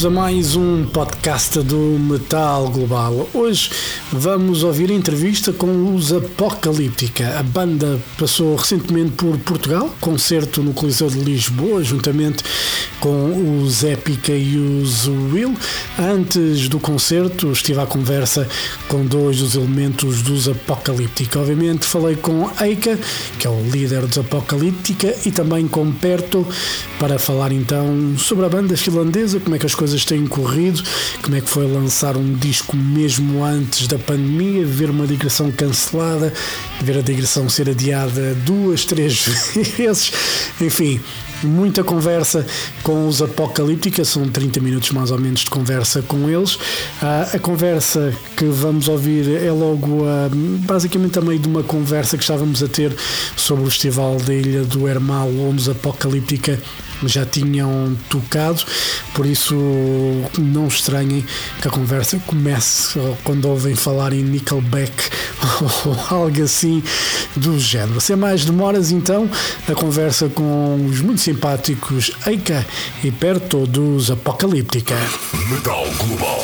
bem-vindos a mais um podcast do Metal Global. Hoje vamos ouvir entrevista com os Apocalíptica. A banda passou recentemente por Portugal, concerto no Coliseu de Lisboa, juntamente com os Épica e os Will. Antes do concerto, estive à conversa com dois dos elementos dos Apocalíptica. Obviamente, falei com Eika, que é o líder dos Apocalíptica, e também com Perto, para falar então sobre a banda finlandesa, como é que as coisas têm corrido, como é que foi lançar um disco mesmo antes da pandemia, ver uma digressão cancelada, ver a digressão ser adiada duas, três vezes, enfim muita conversa com os Apocalíptica, são 30 minutos mais ou menos de conversa com eles. Uh, a conversa que vamos ouvir é logo uh, basicamente a meio de uma conversa que estávamos a ter sobre o festival da Ilha do Hermal, onde os Apocalíptica já tinham tocado, por isso não estranhem que a conversa comece quando ouvem falar em Nickelback ou algo assim do género. Sem mais demoras, então, a conversa com os muito simpáticos Eika e perto dos Apocalíptica. Metal Global.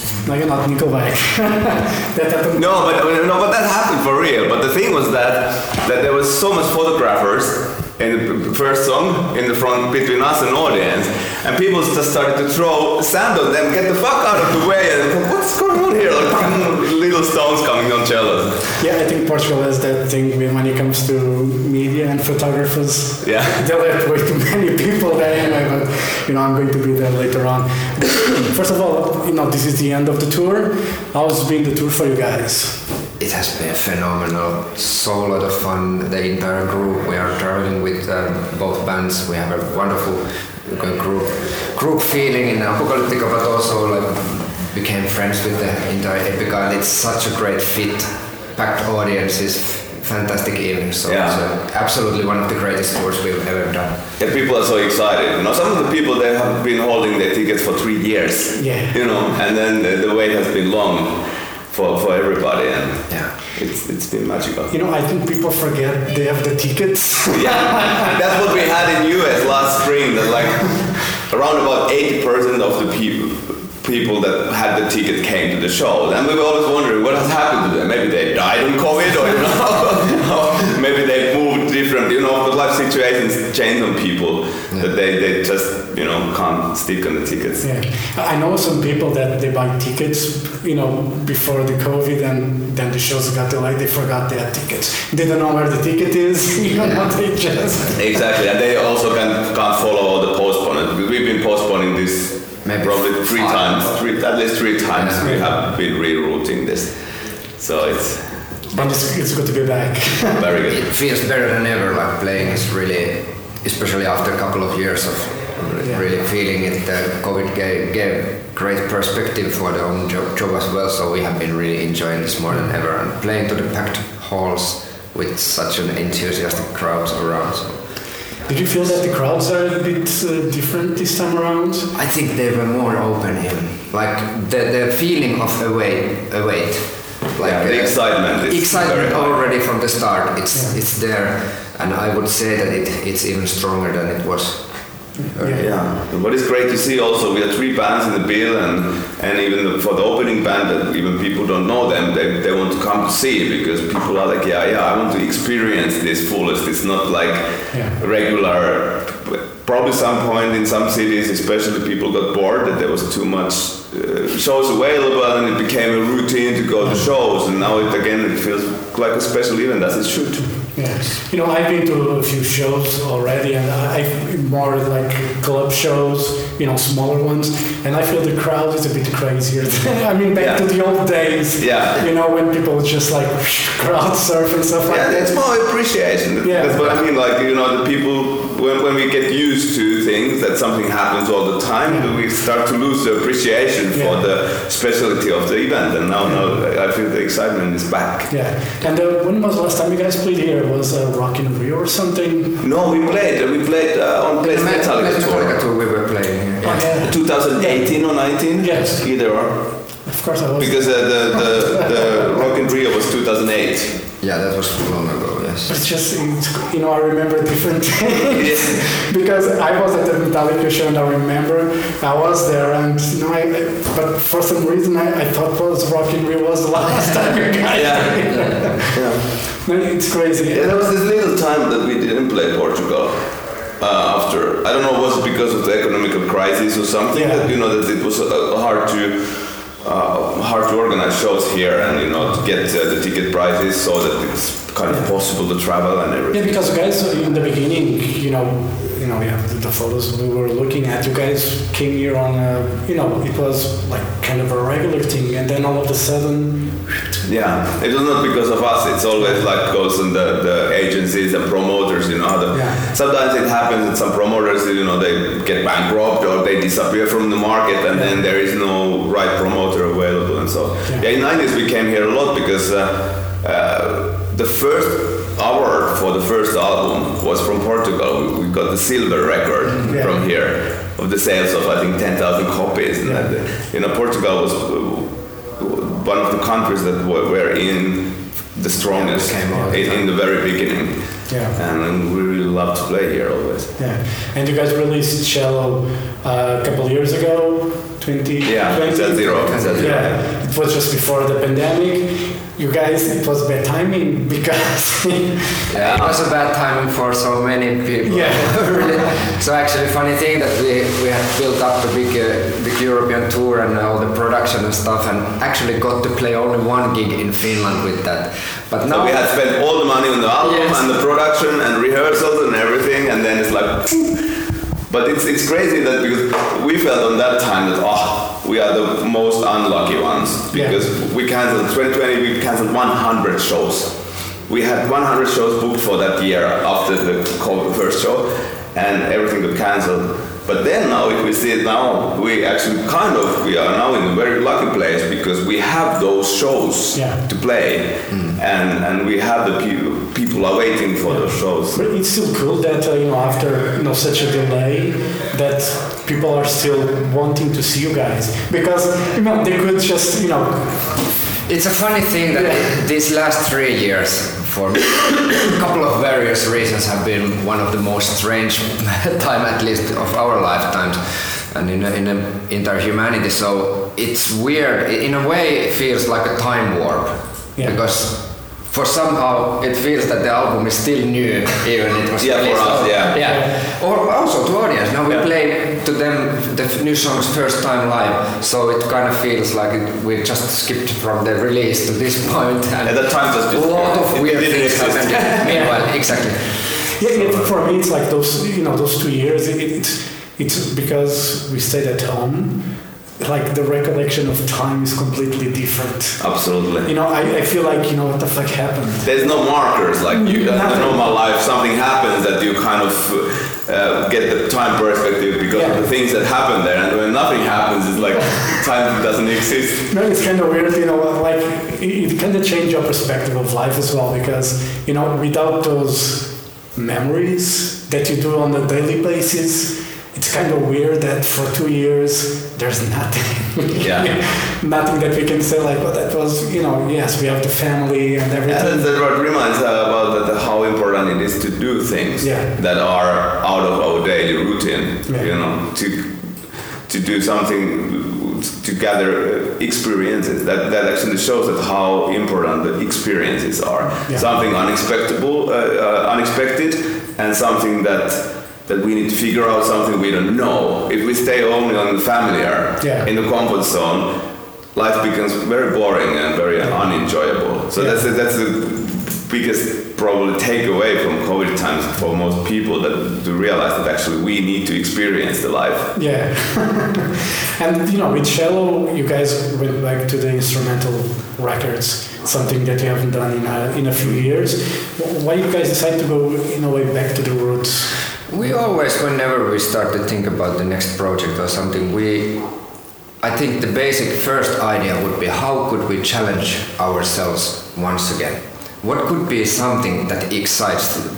No, you're not Nickelback. No, but no, but that happened for real. But the thing was that that there was so much photographers in the first song in the front between us and audience, and people just started to throw sand on them, get the fuck out of the way, and what's going on here? Like little stones coming on cellos. Yeah, I think Portugal has that thing when it comes to media and photographers. Yeah. they let way too many people there anyway, but you know I'm going to be there later on. First of all, you know this is the end of the tour. How's been the tour for you guys? It has been phenomenal. So lot of fun. The entire group. We are traveling with um, both bands. We have a wonderful group group feeling in Apocalyptica, but also like became friends with the entire Epica. And it's such a great fit. Packed audiences. Fantastic evening. So Yeah. uh, absolutely one of the greatest tours we've ever done. Yeah, people are so excited. You know, some of the people they have been holding their tickets for three years. Yeah. You know, and then the, the wait has been long for, for everybody, and Yeah. it's it's been magical. You know I think people forget they have the tickets. Yeah, that's what we had in US last spring. That like around about eighty percent of the people people that had the ticket came to the show, and we were always wondering what has happened to them. Maybe they died on COVID, or you know, or maybe they moved different. You know, the life situations change on people that they, they just you know can't stick on the tickets. Yeah, I know some people that they buy tickets, you know, before the COVID, and then the shows got delayed. They forgot their tickets. They don't know where the ticket is. You know, they just Exactly, and they also can can't follow all the postponement. We've been postponing this Maybe probably three times, three, at least three times. Yeah. We have been rerouting this, so it's but it's, it's good to be back. very good. It good. feels better than ever. Like playing is really, especially after a couple of years of really feeling it. Uh, COVID gave, gave great perspective for the own job, job as well. So we have been really enjoying this more than ever and playing to the packed halls with such an enthusiastic crowds around. So Did you feel that the crowds are a bit uh, different this time around? I think they were more open even. Like the, the feeling of await, await. Like Yeah, the uh, excitement is excitement already from the start. It's Yeah. it's there, and I would say that it, it's even stronger than it was. Yeah, but it's great to see. Also, we have three bands in the bill, and and even the, for the opening band, that even people don't know them, they, they want to come to see because people are like, yeah, yeah, I want to experience this fullest. It's not like Yeah. regular. Probably some point in some cities, especially people got bored that there was too much uh, shows available, and it became a routine to go to shows. And now it again, it feels like a special event as it should. Yeah, you know, I've been to a few shows already, and I more like club shows, you know, smaller ones, and I feel the crowd is a bit crazier. I mean, back Yeah. to the old days. Yeah. You know, when people just like crowd surf and stuff like Yeah, that. it's more appreciation. Yeah. That's what I mean. Like you know, the people when, when we get used to things that something happens all the time, Yeah. we start to lose the appreciation for the specialty of the event. And now, now I feel the excitement is back. Yeah, and uh, when was the last time you guys played here? Was uh, Rock in Rio or something? No, we played. We played uh, on Plays Metallica Metallica tour. tour we were playing here. Yeah. 2018 or 19? Yes. Either or. of course I was. Because uh, the, the, the Rock in Rio was 2008. Yeah, that was long ago. Yes. It's just, you know, I remember different things because I was at the Metallica show and I remember I was there and you know, I, but for some reason I, I thought was Rock in Rio was the last time you guys. Yeah. yeah. No, it's crazy. Yeah, there was this little time that we didn't play Portugal. Uh, after I don't know was it because of the economical crisis or something Yeah. that you know that it was uh, hard to uh, hard to organize shows here and you know to get uh, the ticket prices so that it's kind of possible to travel and everything. Yeah, because guys in the beginning, you know, you know, yeah, the, the photos we were looking at, you guys came here on a, you know, it was like kind of a regular thing, and then all of a sudden, Yeah, it was not because of us. It's always like goes in the, the agencies and promoters. You know, how the, Yeah. sometimes it happens that some promoters, you know, they get bankrupt or they disappear from the market, and then there is no right promoter available, and so. Yeah. Yeah, in '90s we came here a lot because uh, uh, the first award for the first album was from Portugal. We, we got the silver record Yeah. from here of the sales of I think 10,000 copies, and Yeah. that, you know, Portugal was. One of the countries that were, in the strongest out. in, in the very beginning. Yeah. And we really love to play here always. yeah, and you guys released Shallow uh, a couple of years ago, 20. Yeah, it's at zero. It's at zero. Yeah, was just before the pandemic. You guys, it was bad timing because Yeah, it was a bad timing for so many people. Yeah. So actually, funny thing that we, we had built up a big uh, big European tour and all the production and stuff, and actually got to play only one gig in Finland with that. But So now we had spent all the money on the album Yes. and the production and rehearsals and everything, and then it's like. But it's, it's crazy that because we felt on that time that oh we are the most unlucky ones Yeah. because we canceled 2020 we canceled 100 shows. We had 100 shows booked for that year after the COVID first show, and everything got cancelled. But then now, if we see it now, we actually kind of we are now in a very lucky place because we have those shows Yeah. to play, and and we have the people people are waiting for those shows. But it's still cool that uh, you know after you know such a delay that people are still wanting to see you guys because you know they could just you know It's a funny thing that these last three years, for a couple of various reasons, have been one of the most strange time, at least of our lifetimes, and in in entire humanity. So it's weird. In a way, it feels like a time warp Yeah. because. For somehow it feels that the album is still new, even it was Yeah, for released. us, yeah. yeah. Or also to audience. Now we Yeah. play to them the new songs first time live, so it kind of feels like it, we just skipped from the release to this point. point, and At that time, just a lot of it weird didn't things exist. happened. Meanwhile, exactly. Yeah, yeah, uh, for me, it's like those, you know, those two years. It, it's it's because we stayed at home. Like the recollection of time is completely different. Absolutely. You know, I, I feel like you know what the fuck happened. There's no markers like you in the Nothing. normal life. Something happens that you kind of uh, get the time perspective because of the things that happen there, and when nothing happens, it's like time doesn't exist. No, it's kind of weird, you know, like it, it kind of changed your perspective of life as well because, you know, without those memories that you do on a daily basis, it's kind of weird that for two years there's nothing. Yeah. nothing that we can say like, well, that was, you know, yes, we have the family and everything. that's what reminds uh, about that, how important it is to do things Yeah. that are out of our daily routine. Yeah. You know, to to do something to gather uh, experiences. That that actually shows that how important the experiences are. Yeah. Something unexpected, uh, uh, unexpected, and something that. That we need to figure out something we don't know. If we stay only on the familiar, Yeah. in the comfort zone, life becomes very boring and very unenjoyable. So Yeah. that's the, that's the biggest probably takeaway from COVID times for most people that to realize that actually we need to experience the life. Yeah. and, you know, with Shallow, you guys went back to the instrumental records, something that you haven't done in a, in a few years. Why you guys decide to go, in a way, back to the roots? We always, whenever we start to think about the next project or something, we, I think the basic first idea would be how could we challenge ourselves once again? What could be something that excites,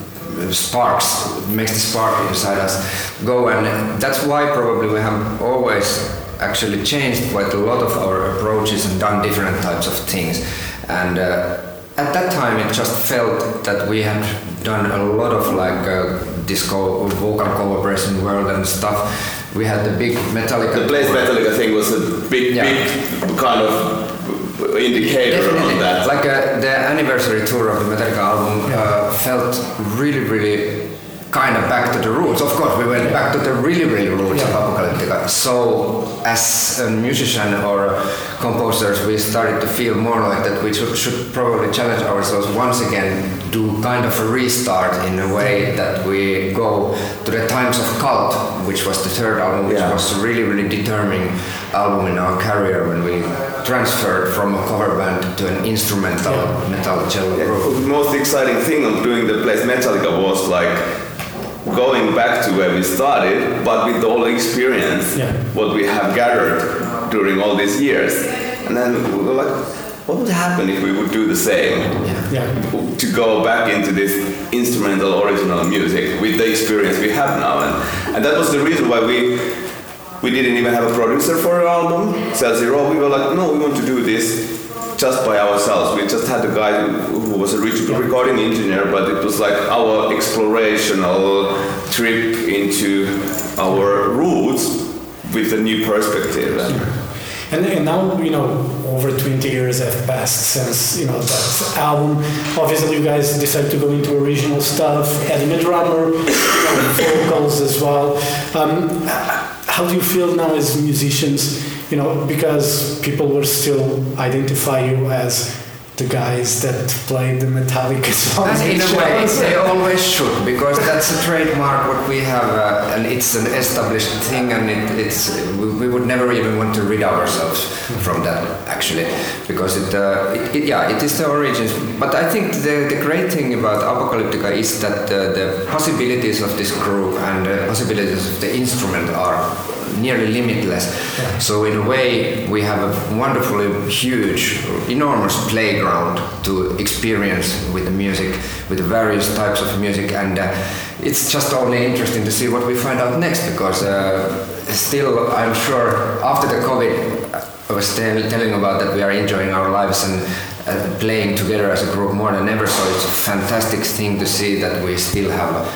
sparks, makes the spark inside us go? And that's why probably we have always actually changed quite a lot of our approaches and done different types of things. And uh, at that time, it just felt that we had done a lot of like uh, disco vocal collaboration world and stuff. We had the big Metallica. The Plays Metallica thing was a big, Yeah. big kind of indicator Definitely. on that. Like uh, the anniversary tour of the Metallica album uh, felt really, really kind of back to the roots. Of course, we went back to the really, really roots of Apocalyptica. So, as a musician or composers, we started to feel more like that we should, should probably challenge ourselves once again, do kind of a restart in a way that we go to the times of Cult, which was the third album, which Yeah. was a really, really determining album in our career when we transferred from a cover band to an instrumental metal cello Yeah, group. the most exciting thing of doing the Plays Metallica was like going back to where we started, but with all the experience, Yeah. what we have gathered during all these years. And then we were like, what would happen if we would do the same? Yeah. to go back into this instrumental original music with the experience we have now and, and that was the reason why we we didn't even have a producer for our album Cell Zero we were like no we want to do this just by ourselves we just had a guy who was a recording engineer but it was like our explorational trip into our roots with a new perspective and And, now, you know, over 20 years have passed since, you know, that album. Obviously, you guys decided to go into original stuff, adding a drummer, vocals as well. Um, how do you feel now as musicians, you know, because people will still identify you as the guys that played the Metallica songs? And in a way, they always should, because that's a trademark what we have, uh, and it's an established thing, and it, it's we, we would never even want to rid ourselves from that actually, because it, uh, it, it yeah it is the origins. But I think the, the great thing about Apocalyptica is that the, the possibilities of this group and the possibilities of the instrument are nearly limitless. So in a way, we have a wonderfully huge, enormous playground to experience with the music, with the various types of music, and uh, it's just only interesting to see what we find out next. Because uh, still, I'm sure after the COVID, I was tell- telling about that we are enjoying our lives and. Uh, playing together as a group more than ever, so it's a fantastic thing to see that we still have,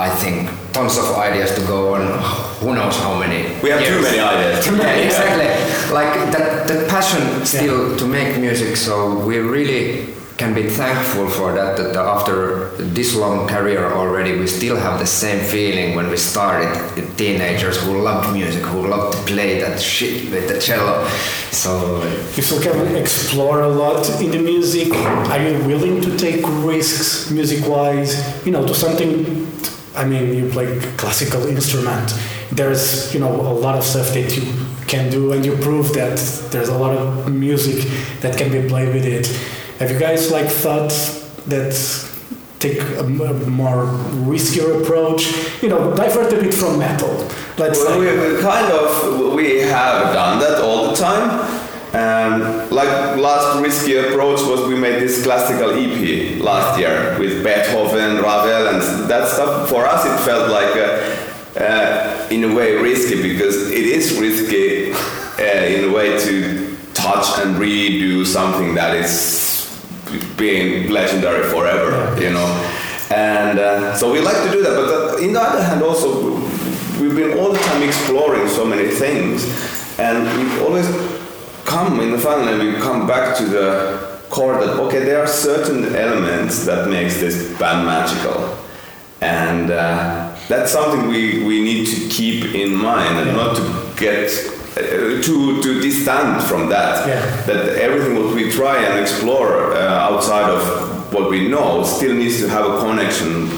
I think, tons of ideas to go on. Who knows how many? we have too many ideas Yeah, exactly. Like that, that passion still to make music. So we really can be thankful for that. That after this long career already, we still have the same feeling when we started. Teenagers who loved music, who loved to play that shit with the cello. So You still can explore a lot in the music. Are you willing to take risks music-wise? You know, do something. I mean, you play classical instrument. There's you know a lot of stuff that you can do, and you prove that there's a lot of music that can be played with it. Have you guys like thought that take a, more riskier approach? You know, divert a bit from metal. Let's Well, say. we, we kind of we have done that all the time. Um, like last risky approach was we made this classical EP last year with Beethoven, Ravel, and that stuff. For us, it felt like uh, uh, in a way risky because it is risky uh, in a way to touch and redo something that is being legendary forever, you know. And uh, so we like to do that, but in the other hand, also we've been all the time exploring so many things, and we've always come in the final and we come back to the core that okay, there are certain elements that makes this band magical, and uh, that's something we, we need to keep in mind and not to get uh, too too distant from that. Yeah. That everything what we try and explore uh, outside of what we know still needs to have a connection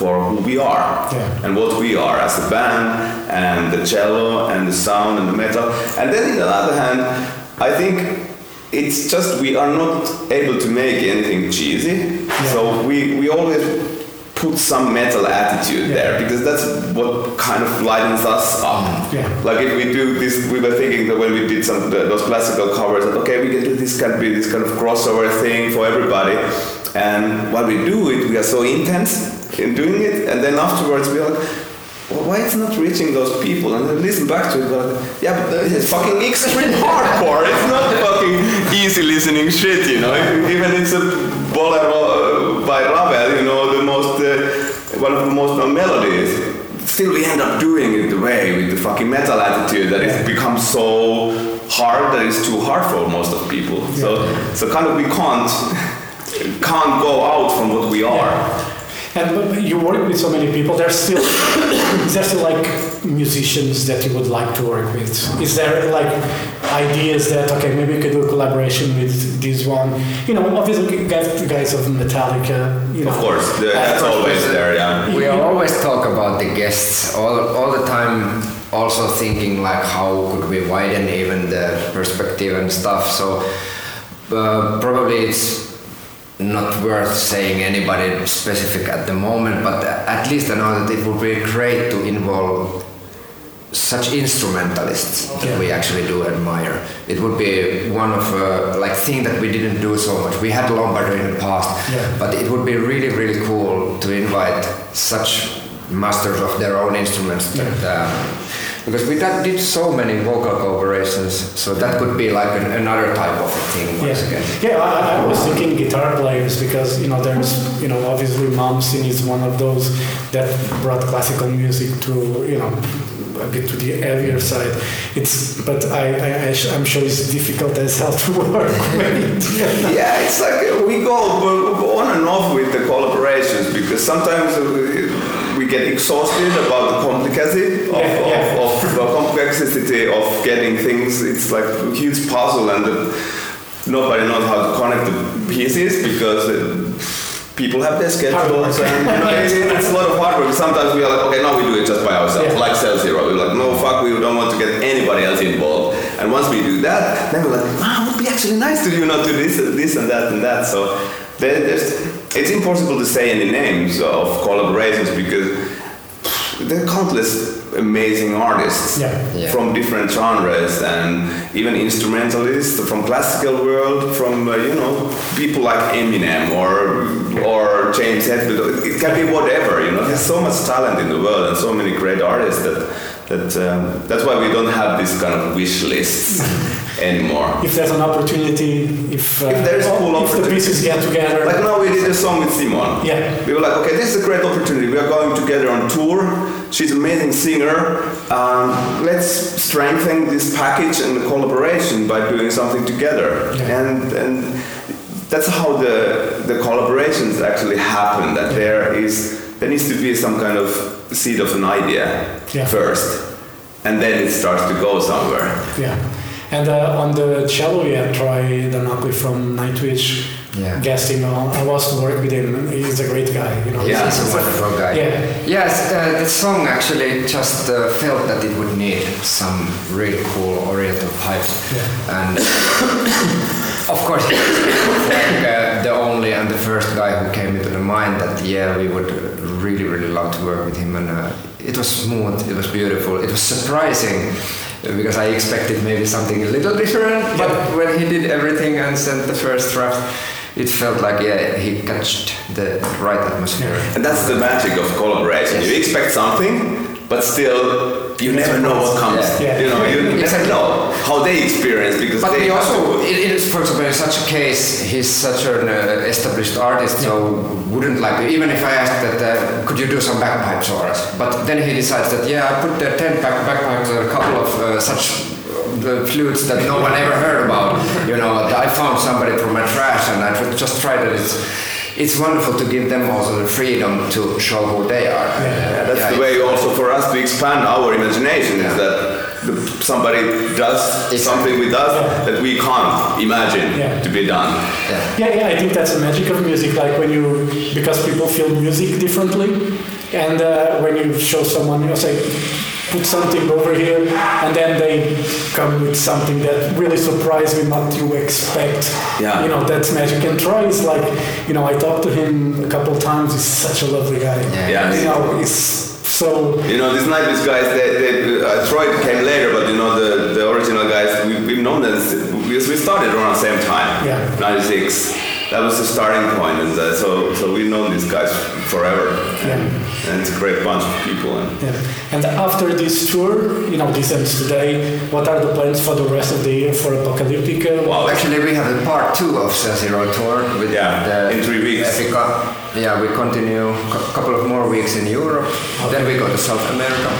for who we are Yeah. and what we are as a band and the cello and the sound and the metal. And then on the other hand, I think it's just we are not able to make anything cheesy. So we, we always put some metal attitude there because that's what kind of lightens us up. Mm-hmm. Yeah. Like if we do this, we were thinking that when we did some those classical covers, that okay, we can do this can be this kind of crossover thing for everybody. And while we do it, we are so intense in doing it, and then afterwards we are like, well, why it's not reaching those people? And I listen back to it, but yeah, but it's fucking extreme hardcore. It's not fucking easy listening shit, you know. Even it's a bolero uh, by Ravel, you know, the most uh, one of the most known melodies. Still, we end up doing it the way with the fucking metal attitude that it's become so hard that it's too hard for most of people. So, so kind of we can't can't go out from what we are. And you work with so many people. There's still is there still like musicians that you would like to work with? Is there like ideas that okay maybe you could do a collaboration with this one? You know, obviously guys, guys of Metallica. You know, Of course, the, that's always there. Yeah. We always talk about the guests all, all the time, also thinking like how could we widen even the perspective and stuff. So uh, probably it's not worth saying anybody specific at the moment, but at least I know that it would be great to involve such instrumentalists that we actually do admire. It would be one of uh, like thing that we didn't do so much. We had Lombardo in the past, Yeah. but it would be really really cool to invite such masters of their own instruments that, um, because we done- did so many vocal collaborations, so that could be like an, another type of thing once again. Yeah, yeah. I, I was thinking guitar players because you know there's you know obviously Malmsteen is one of those that brought classical music to you know a bit to the heavier side. It's but I, I, I sh- I'm sure it's difficult as hell to work with. Yeah. Yeah, it's like we go on and off with the collaborations because sometimes uh, we- we get exhausted about the complexity of, Yeah, yeah. of, of the complexity of getting things. It's like a huge puzzle, and uh, nobody knows how to connect the pieces because. Uh, People have their schedules, and you know, it's, it's a lot of hard work. Sometimes we are like, okay, now we do it just by ourselves, Yeah. like Cell Zero. We're like, no, fuck, we don't want to get anybody else involved. And once we do that, then we're like, wow, it would be actually nice to you know do this, this and that and that. So there, there's, it's impossible to say any names of collaborations because there are countless amazing artists Yeah. Yeah. from different genres and even instrumentalists from classical world from uh, you know people like Eminem or or James Hetfield it can be whatever you know there's so much talent in the world and so many great artists that that um, that's why we don't have this kind of wish lists anymore If there's an opportunity, if, uh, If there's if the pieces get together, Like now we did a song with Simone. Yeah. We were like, okay, this is a great opportunity. We are going together on tour. She's an amazing singer. Um, let's strengthen this package and the collaboration by doing something together. Yeah. And and that's how the the collaborations actually happen. That there is there needs to be some kind of seed of an idea Yeah. first, and then it starts to go somewhere. Yeah. And uh, on the cello, we had Troy Donockley from Nightwish Yeah. guesting on. I was to work with him. He's a great guy, you know. Yeah. He's a wonderful guy. Yeah. Yes, uh, the song actually just uh, felt that it would need some really cool Oriental pipes, Yeah. and of course, like uh, the only and the first guy who came into the mind that yeah, we would really really love to work with him, and uh, it was smooth, it was beautiful, it was surprising. uh, Because I expected maybe something a little different, but when he did everything and sent the first draft, it felt like yeah he catched the right atmosphere. And that's the magic of collaboration. Yes. You expect something, but still you never know what comes. Yeah. You know, you never Exactly. know how they experience because But they he also, it, it is, for example, in such a case, he's such an uh, established artist, so wouldn't like, even if I asked that, uh, could you do some bagpipes for us? But then he decides that, yeah, I put the 10 back, bagpipes and a couple of uh, such uh, flutes that no one ever heard about. You know, I found somebody from my trash and I just tried it. It's, it's wonderful to give them also the freedom to show who they are. Yeah, that's Yeah, the way also for us to expand our imagination is that somebody does Exactly. something with us that we can't imagine Yeah. to be done. yeah. Yeah, yeah, I think that's the magic of music. Like when you, because people feel music differently, and uh, when you show someone, you say, put something over here, and then they come with something that really surprised me, not you expect. Yeah. You know, that's magic. And Troy is like, you know, I talked to him a couple of times. He's such a lovely guy. Yeah. Yeah. You know, he's so. You know, these Nightwish guys, they, they, uh, Troy came later, but you know, the, the original guys, we, we've known them since- because we started around the same time, Yeah. 96. That was the starting point, and uh, so, so we've known known these guys forever, and, Yeah. and it's a great bunch of people. And Yeah. And after this tour, you know, this ends today. What are the plans for the rest of the year for Apocalyptica? Well, Actually, we have a part two of Zero tour with Yeah, the in three weeks. Epica. Yeah, we continue a couple of more weeks in Europe. Then we go to South America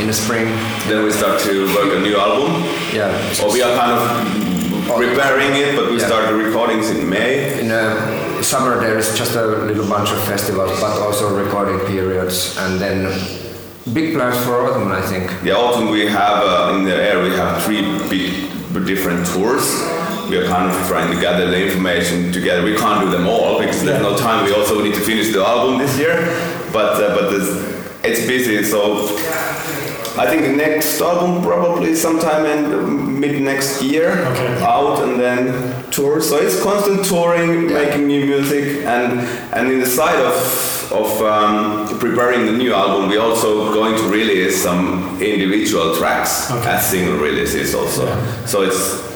in the spring. then we start to work a new album. Yeah. Or we are kind of preparing it, but we Yeah. start the recordings in May. In uh, summer there is just a little bunch of festivals, but also recording periods, and then big plans for autumn, I think. The autumn we have uh, in the air we have three big different tours. We are kind of trying to gather the information together. We can't do them all because there's no time. We also need to finish the album this year, but uh, but it's busy. So I think the next album probably sometime in mid next year Okay. out and then tour. So it's constant touring, making new music, and and in the side of of um, preparing the new album, we're also going to release some individual tracks Okay. as single releases also. Yeah. So it's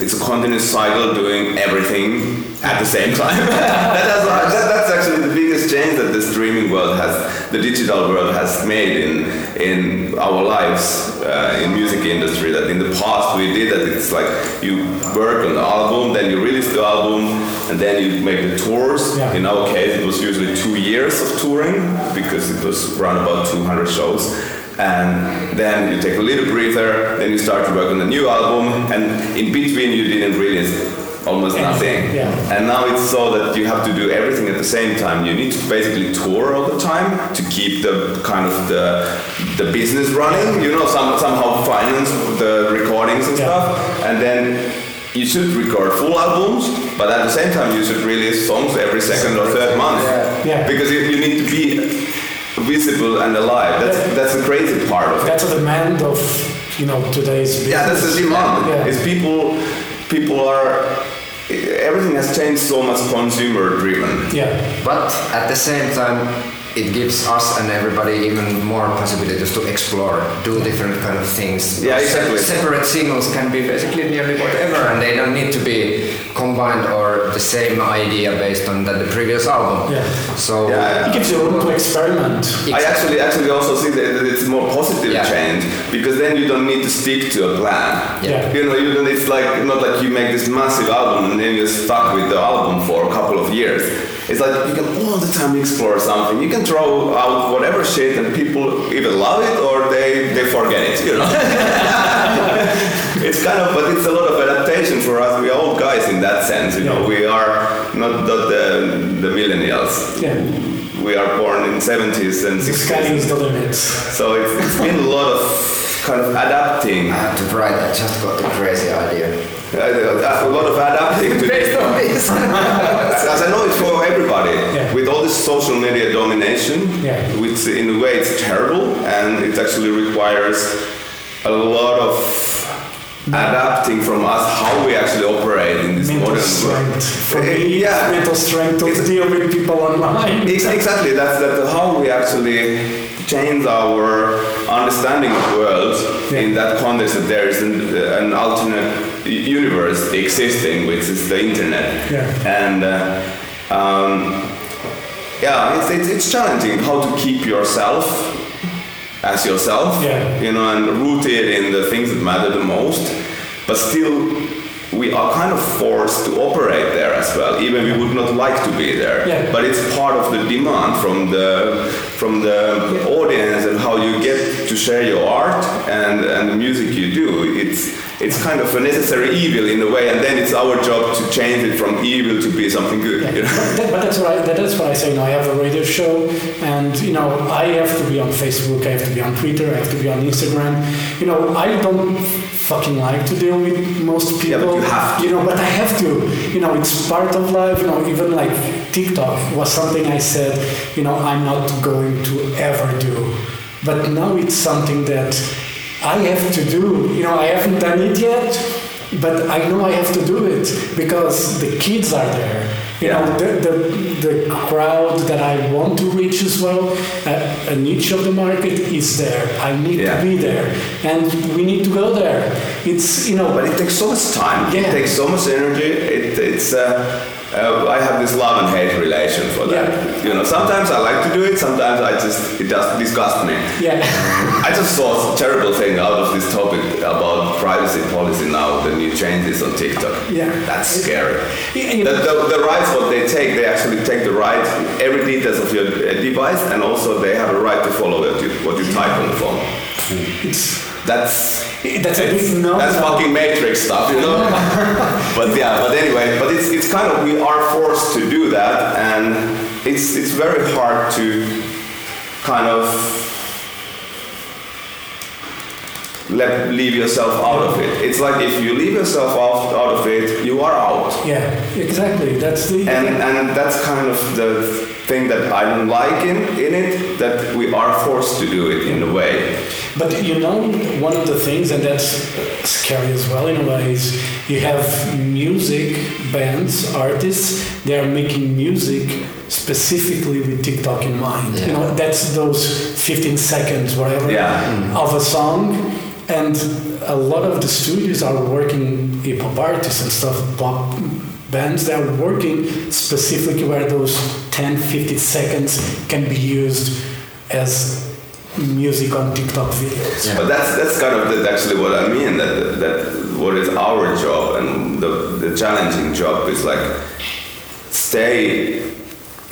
it's a continuous cycle doing everything at the same time. that, that's, that, that's actually the biggest change that the streaming world has, the digital world has made in in our lives uh, in music industry. That in the past we did that. It's like you work on the album, then you release the album, and then you make the tours. Yeah. In our case, it was usually two years of touring because it was around about 200 shows and then you take a little breather, then you start to work on the new album, and in between you didn't release almost nothing. Yeah. And now it's so that you have to do everything at the same time. You need to basically tour all the time to keep the kind of the the business running. You know, some, somehow finance the recordings and Yeah. stuff, and then. You should record full albums, but at the same time you should release songs every second or third month. Yeah. Yeah. Because you, you need to be visible and alive. That's that's the crazy part of it. That's a demand of, you know, today's Yeah, that's the demand. Yeah. It's people people are everything has changed so much consumer driven. Yeah. But at the same time, it gives us and everybody even more possibilities to explore, do different kind of things. Yeah, exactly. Separate singles can be basically nearly whatever, and they don't need to be combined or the same idea based on the, the previous album. Yeah. So Yeah, It gives you room to experiment. I actually actually also see that that it's more positive Yeah. change because then you don't need to stick to a plan. Yeah. You know, you don't. It's like not like you make this massive album and then you're stuck with the album for a couple of years. It's like you can all the time explore something. You can throw out whatever shit and people either love it or they they forget it. You know. it's kind of, but it's a lot of adaptation for us. We are old guys in that sense. You know, we are not, the the millennials. Yeah. We are born in 70s and The sky 60s. is the limit. So it's, it's been a lot of kind of adapting. I have to write. I just got the crazy idea. Uh, a lot of adapting to Based on this. As I know it's for everybody. Yeah. With all this social media domination, Yeah. which in a way it's terrible and it actually requires a lot of adapting from us how we actually operate in this Mental modern strength. world. For Uh, me, yeah. mental strength to It's- deal with people online. Exactly, that's, that's how we actually change our understanding of the world Yeah. in that context that there is an, an alternate universe existing, which is the internet. Yeah. And uh, um, yeah, it's, it's, it's challenging how to keep yourself as yourself, Yeah. you know, and rooted in the things that matter the most, but still we are kind of forced to operate there as well, even we would not like to be there. Yeah. But it's part of the demand from the from the audience and how you get to share your art and, and the music you do. It's it's kind of a necessary evil in a way, and then it's our job to change it from evil to be something good. Yeah, You know? but, that- but that's what I, that is what I say. Now I have a radio show, and you know I have to be on Facebook, I have to be on Twitter, I have to be on Instagram. You know I don't fucking like to deal with most people. Yeah, but you have to. You know, but I have to. You know, it's part of life. You know, even like TikTok was something I said. You know, I'm not going to ever do, but now it's something that I have to do. You know, I haven't done it yet, but I know I have to do it because the kids are there. You know, the, the, the crowd that I want to reach as well, uh, a niche of the market is there. I need Yeah. to be there, and we need to go there. It's you know, But it takes so much time. yeah. It takes so much energy. It, it's uh, uh, I have this love and hate relation for that. Yeah. You know, sometimes I like to do it, sometimes I just it does disgust me. Yeah. I just saw a terrible thing out of this topic about privacy policy now, the new changes on TikTok. Yeah. That's scary. Yeah, The, the, the rights what they take, they actually take the rights, every details of your uh, device, and also they have a right to follow what you, what you type on the phone. It's That's that's a big no. that's fucking matrix stuff, you know. but yeah, but anyway, but it's it's kind of we are forced to do that, and it's it's very hard to kind of let leave yourself out of it. It's like if you leave yourself out, out of it, you are out. Yeah, exactly. That's the And and that's kind of the thing that I don't like in, in it, that we are forced to do it in a way. But you know, one of the things, and that's scary as well in a way, is you have music bands, artists, they are making music specifically with TikTok in mind. You know, that's those 15 seconds, whatever, Yeah. Mm-hmm. of a song. And a lot of the studios are working, hip hop artists and stuff, pop bands, that are working specifically where those 10, 15 seconds can be used as music on TikTok videos. But that's that's kind of actually what I mean. That that what is our job and the the challenging job is like stay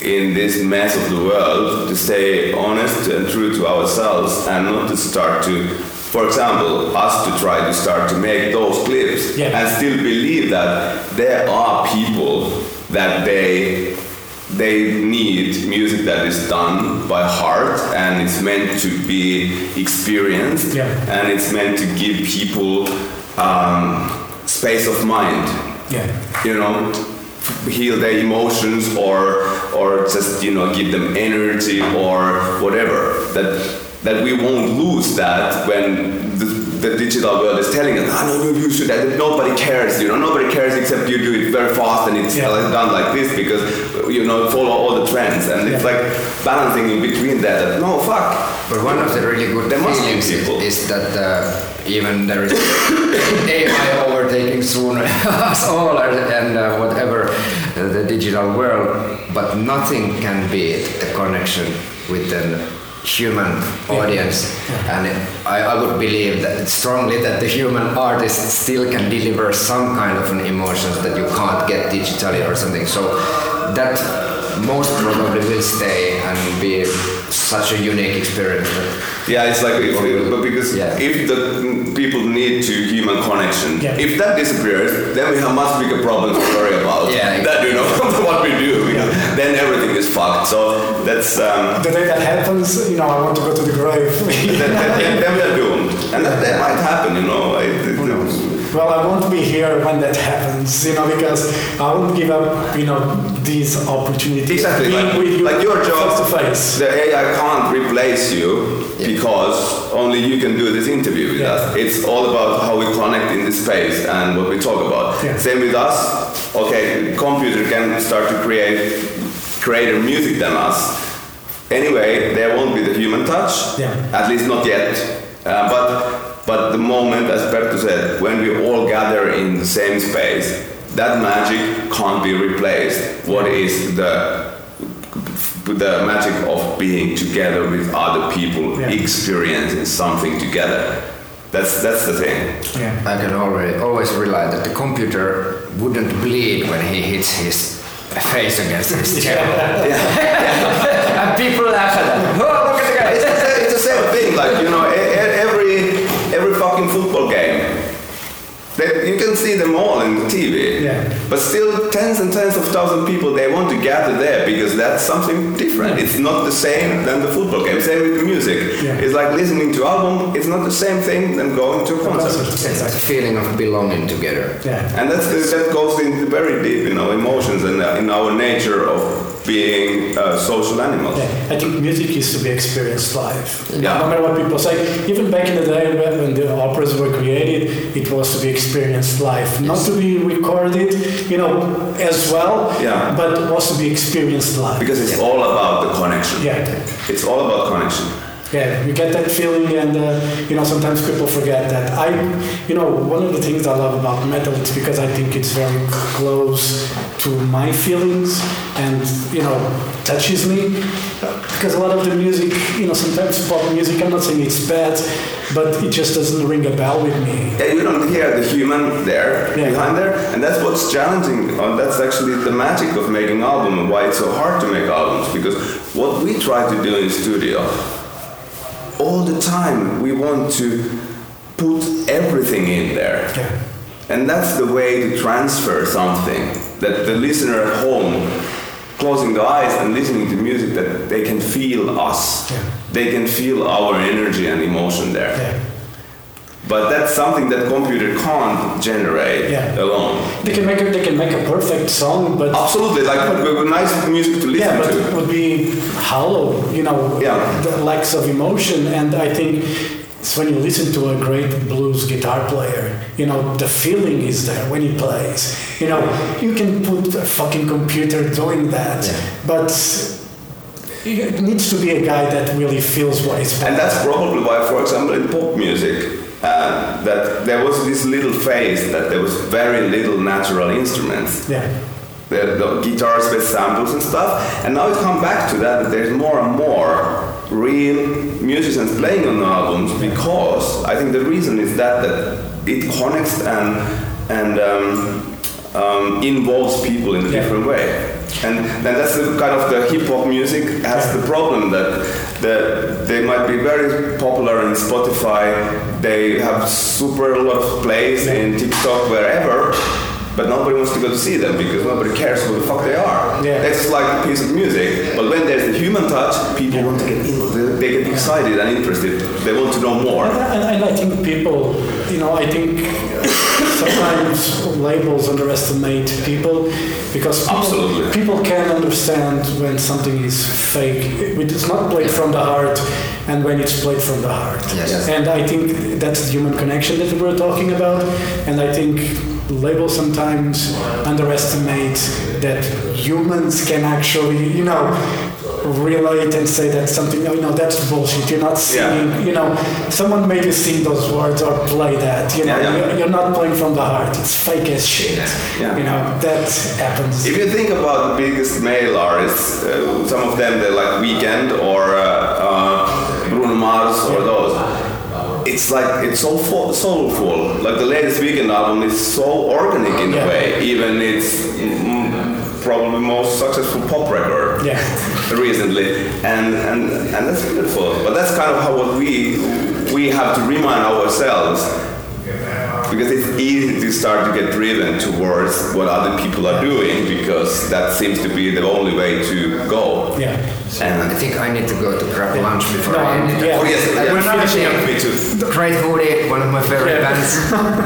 in this mess of the world to stay honest and true to ourselves and not to start to for example us to try to start to make those clips Yeah. and still believe that there are people that they they need music that is done by heart and it's meant to be experienced Yeah. and it's meant to give people um, space of mind Yeah. you know heal their emotions or or just you know give them energy or whatever that that we won't lose that when the, the digital world is telling us ah, no no you should that nobody cares you know nobody cares except you do it very fast and it's Yeah. done like this because you know follow all the trends. And it's like balancing in between that, that no fuck. But one of the really good There must be is that uh, even there is AI overtaking soon us all and and, uh, whatever uh, the digital world, but nothing can beat the connection with the human audience. And it, I, I would believe that strongly that the human artist still can deliver some kind of an emotions that you can't get digitally or something. So that most probably will stay and be such a unique experience. Yeah, it's like if, but because Yeah. if the people need to human connection, Yeah. if that disappears, then we have much bigger problems to worry about. Yeah, that you know what we do. Because Then everything is fucked. So that's um, The day that happens, you know, I want to go to the grave. then, then, then we are doomed, and that, that might happen. You know, I, Who knows? Well, I won't be here when that happens, you know, because I won't give up, you know, these opportunities. Exactly, like, with you like your job, face to face. the AI can't replace you because only you can do this interview with Yeah. us. It's all about how we connect in this space and what we talk about. Yeah. Same with us. Okay, computer can start to create greater music than us. Anyway, there won't be the human touch. Yeah. At least not yet. Uh, but but the moment, as Perttu said, when we all gather in the same space, that magic can't be replaced. What is the the magic of being together with other people, Yeah. experiencing something together? That's that's the thing. Yeah. I can already always rely that the computer wouldn't bleed when he hits his face against his chair. Yeah, and people laugh at that. Oh, look at the guy. It's the, same, it's the same thing. Like you know, e- They, you can see them all in the TV. Yeah. But still, tens and tens of thousands of people they want to gather there because that's something different. It's not the same than the football game. Same with the music. Yeah. It's like listening to album. It's not the same thing than going to a concert. It's a feeling of belonging together. Yeah. And that's the, that goes in very deep in our emotions and uh, in our nature of being uh, social animals. Yeah, I think music used to be experienced live. Yeah. No matter what people say, even back in the day when when the operas were created, it was to be experienced live, not to be recorded, you know, as well. Yeah. But to be experienced live. Because it's all about the connection. Yeah. It's all about connection. Yeah, you get that feeling, and uh, you know sometimes people forget that. I, you know, one of the things I love about metal is because I think it's very close to my feelings, and you know touches me. Because a lot of the music, you know, sometimes pop music. I'm not saying it's bad, but it just doesn't ring a bell with me. Yeah, you don't hear the human there Yeah. behind there, and that's what's challenging. And that's actually the magic of making album and why it's so hard to make albums. Because what we try to do in studio, all the time we want to put everything in there, Yeah. and that's the way to transfer something that the listener at home, closing the eyes and listening to music, that they can feel us. Yeah. They can feel our energy and emotion there. Yeah. But that's something that computer can't generate Yeah. alone. They can make a, they can make a perfect song, but Absolutely, like with nice music to listen yeah, but it would be hollow, you know, Yeah. the lacks of emotion. And I think it's when you listen to a great blues guitar player, you know, the feeling is there when he plays. You know, you can put a fucking computer doing that, but it needs to be a guy that really feels what he's playing. And that's probably why, for example, in pop music, uh, that there was this little phase that there was very little natural instruments. yeah, The, the guitars with samples and stuff, and now it's come back to that. That there's more and more real musicians playing on the albums because I think the reason is that that it connects and and um, um, involves people in a Yeah. different way. And then that's the kind of the hip hop music has the problem that that they might be very popular in Spotify. They have super lot of plays in TikTok wherever, but nobody wants to go to see them because nobody cares who the fuck they are. Yeah. It's just like a piece of music. But when there's the human touch, people want to get in. They, they get excited and interested. They want to know more. And, and I think people, you know, I think sometimes labels underestimate people because people, Absolutely. people can understand when something is fake. It's not played from the heart and when it's played from the heart. Yes. Yes. And I think that's the human connection that we were talking about. And I think labels sometimes underestimate that humans can actually, you know, relate and say that something, you know, that's bullshit. You're not singing, you know, someone made you sing those words or play that. You know, Yeah, yeah. You're, you're not playing from the heart. It's fake as shit. Yeah. You know, that happens. If you think about the biggest male artists, uh, some of them they're like Weeknd or uh, uh, Bruno Mars or those. It's like it's so full, soulful. Like the latest Weeknd album is so organic in Yeah. a way. Even it's mm, probably most successful pop record Yeah. recently, and, and and that's beautiful. But that's kind of how what we we have to remind ourselves because it's easy to start to get driven towards what other people are doing because that seems to be the only way to go. Yeah. And I think I need to go to grab lunch before No, I end it. yeah. oh yes, And we're not finishing actually- me too. Great Hoodie, one of my favorite Yeah. bands.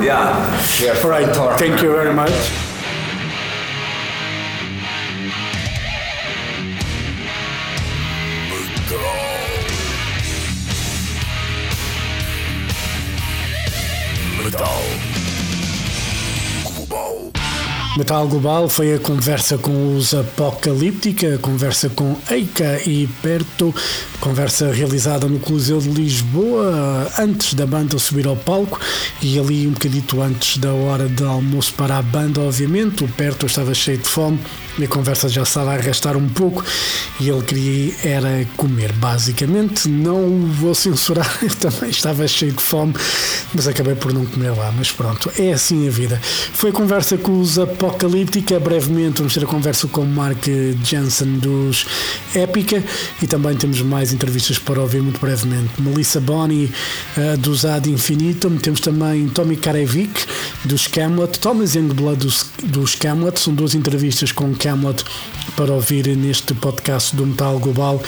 Yeah. We are All right. Thank you very much. Metal Global foi a conversa com os Apocalíptica, conversa com Eika e Perto, conversa realizada no Coliseu de Lisboa, antes da banda subir ao palco e ali um bocadito antes da hora de almoço para a banda, obviamente. O Perto estava cheio de fome e a conversa já estava a arrastar um pouco e ele queria era comer, basicamente. Não vou censurar, eu também estava cheio de fome, mas acabei por não comer lá. Mas pronto, é assim a vida. Foi a conversa com os Apocalíptica. Brevemente vamos ter a conversa com o Mark Jansen dos Épica e também temos mais entrevistas para ouvir muito brevemente. Melissa Boni uh, dos Ad Infinitum, temos também Tommy Karevic dos Camlet, Thomas Youngblood dos, dos Camlet. São duas entrevistas com amo. a para ouvir neste podcast do Metal Global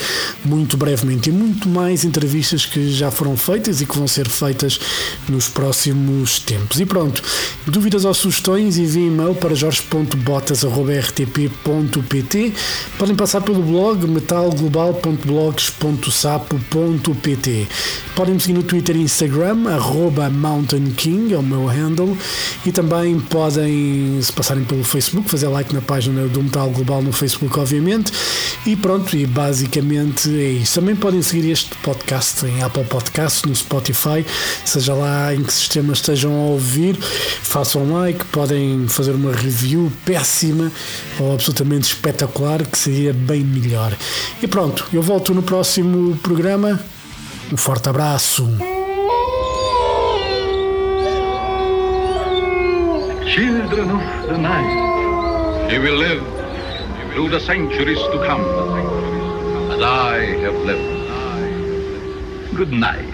muito brevemente. E muito mais entrevistas que já foram feitas e que vão ser feitas nos próximos tempos. E pronto, dúvidas ou sugestões enviem e-mail para jorge.botas.rtp.pt Podem passar pelo blog metalglobal.blogs.sapo.pt Podem me seguir no Twitter e Instagram, arroba é o meu handle, e também podem, se passarem pelo Facebook, fazer like na página do Metal Global no Facebook Facebook, obviamente. E pronto, e basicamente é isso. Também podem seguir este podcast em Apple Podcasts, no Spotify, seja lá em que sistema estejam a ouvir, façam like, podem fazer uma review péssima ou absolutamente espetacular, que seria bem melhor. E pronto, eu volto no próximo programa. Um forte abraço. Children of the night, will live through the centuries to come, as I have lived. Good night.